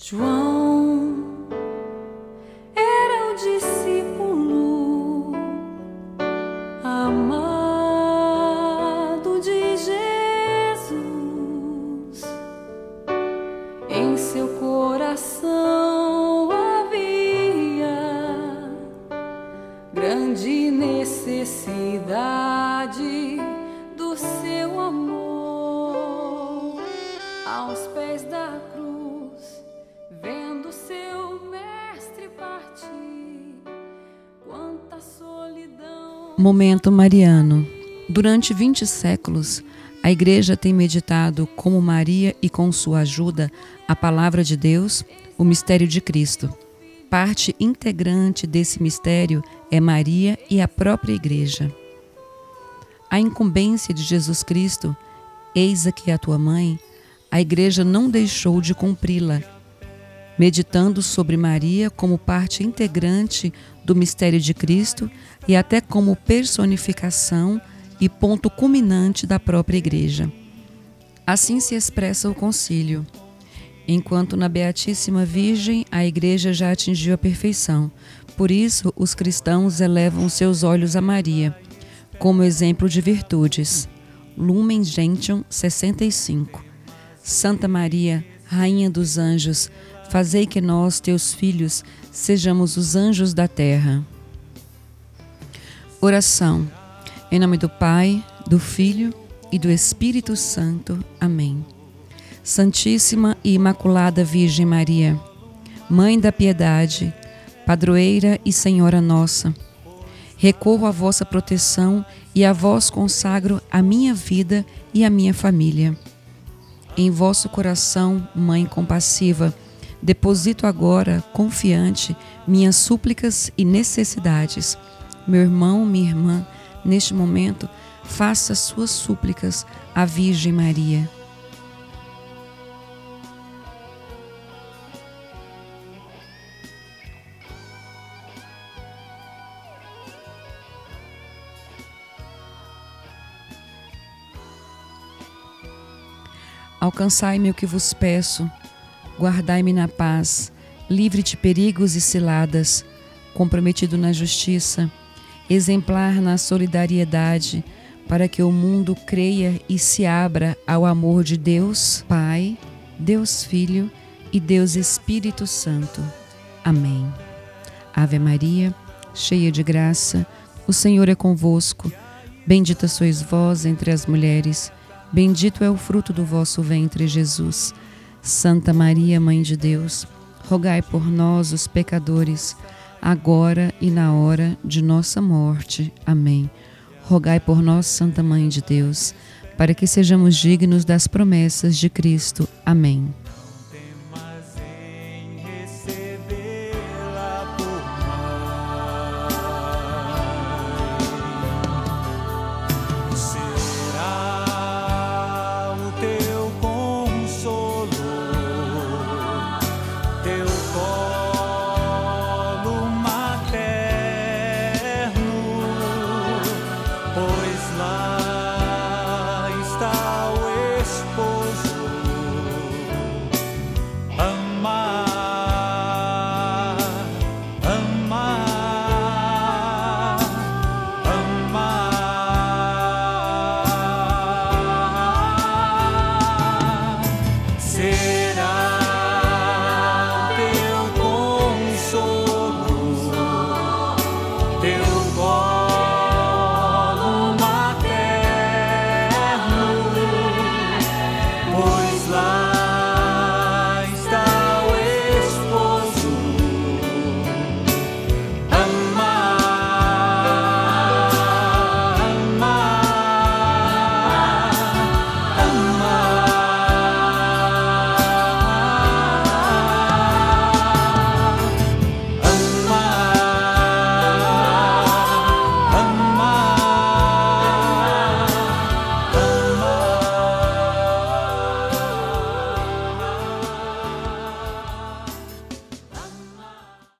João era o discípulo amado de Jesus. Em seu coração havia grande necessidade do seu amor aos pés da cruz, vendo seu mestre partir. Quanta solidão. Momento Mariano. Durante 20 séculos, a Igreja tem meditado como Maria e com sua ajuda a palavra de Deus, o mistério de Cristo. Parte integrante desse mistério é Maria e a própria Igreja. A incumbência de Jesus Cristo, eis aqui a tua mãe, a Igreja não deixou de cumpri-la, meditando sobre Maria como parte integrante do mistério de Cristo e até como personificação e ponto culminante da própria Igreja. Assim se expressa o concílio. Enquanto na Beatíssima Virgem a Igreja já atingiu a perfeição, por isso os cristãos elevam seus olhos a Maria, como exemplo de virtudes. Lumen Gentium 65 Santa Maria, Rainha dos Anjos, fazei que nós, teus filhos, sejamos os anjos da terra. Oração. Em nome do Pai, do Filho e do Espírito Santo. Amém. Santíssima e Imaculada Virgem Maria, Mãe da Piedade, Padroeira e Senhora Nossa, recorro à vossa proteção e a vós consagro a minha vida e a minha família. Em vosso coração, Mãe compassiva, deposito agora, confiante, minhas súplicas e necessidades. Meu irmão, minha irmã, neste momento, faça suas súplicas à Virgem Maria. Alcançai-me o que vos peço, guardai-me na paz, livre de perigos e ciladas, comprometido na justiça, exemplar na solidariedade, para que o mundo creia e se abra ao amor de Deus Pai, Deus Filho e Deus Espírito Santo. Amém. Ave Maria, cheia de graça, o Senhor é convosco. Bendita sois vós entre as mulheres Bendito é o fruto do vosso ventre, Jesus. Santa Maria, Mãe de Deus, rogai por nós, os pecadores, agora e na hora de nossa morte. Amém. Rogai por nós, Santa Mãe de Deus, para que sejamos dignos das promessas de Cristo. Amém.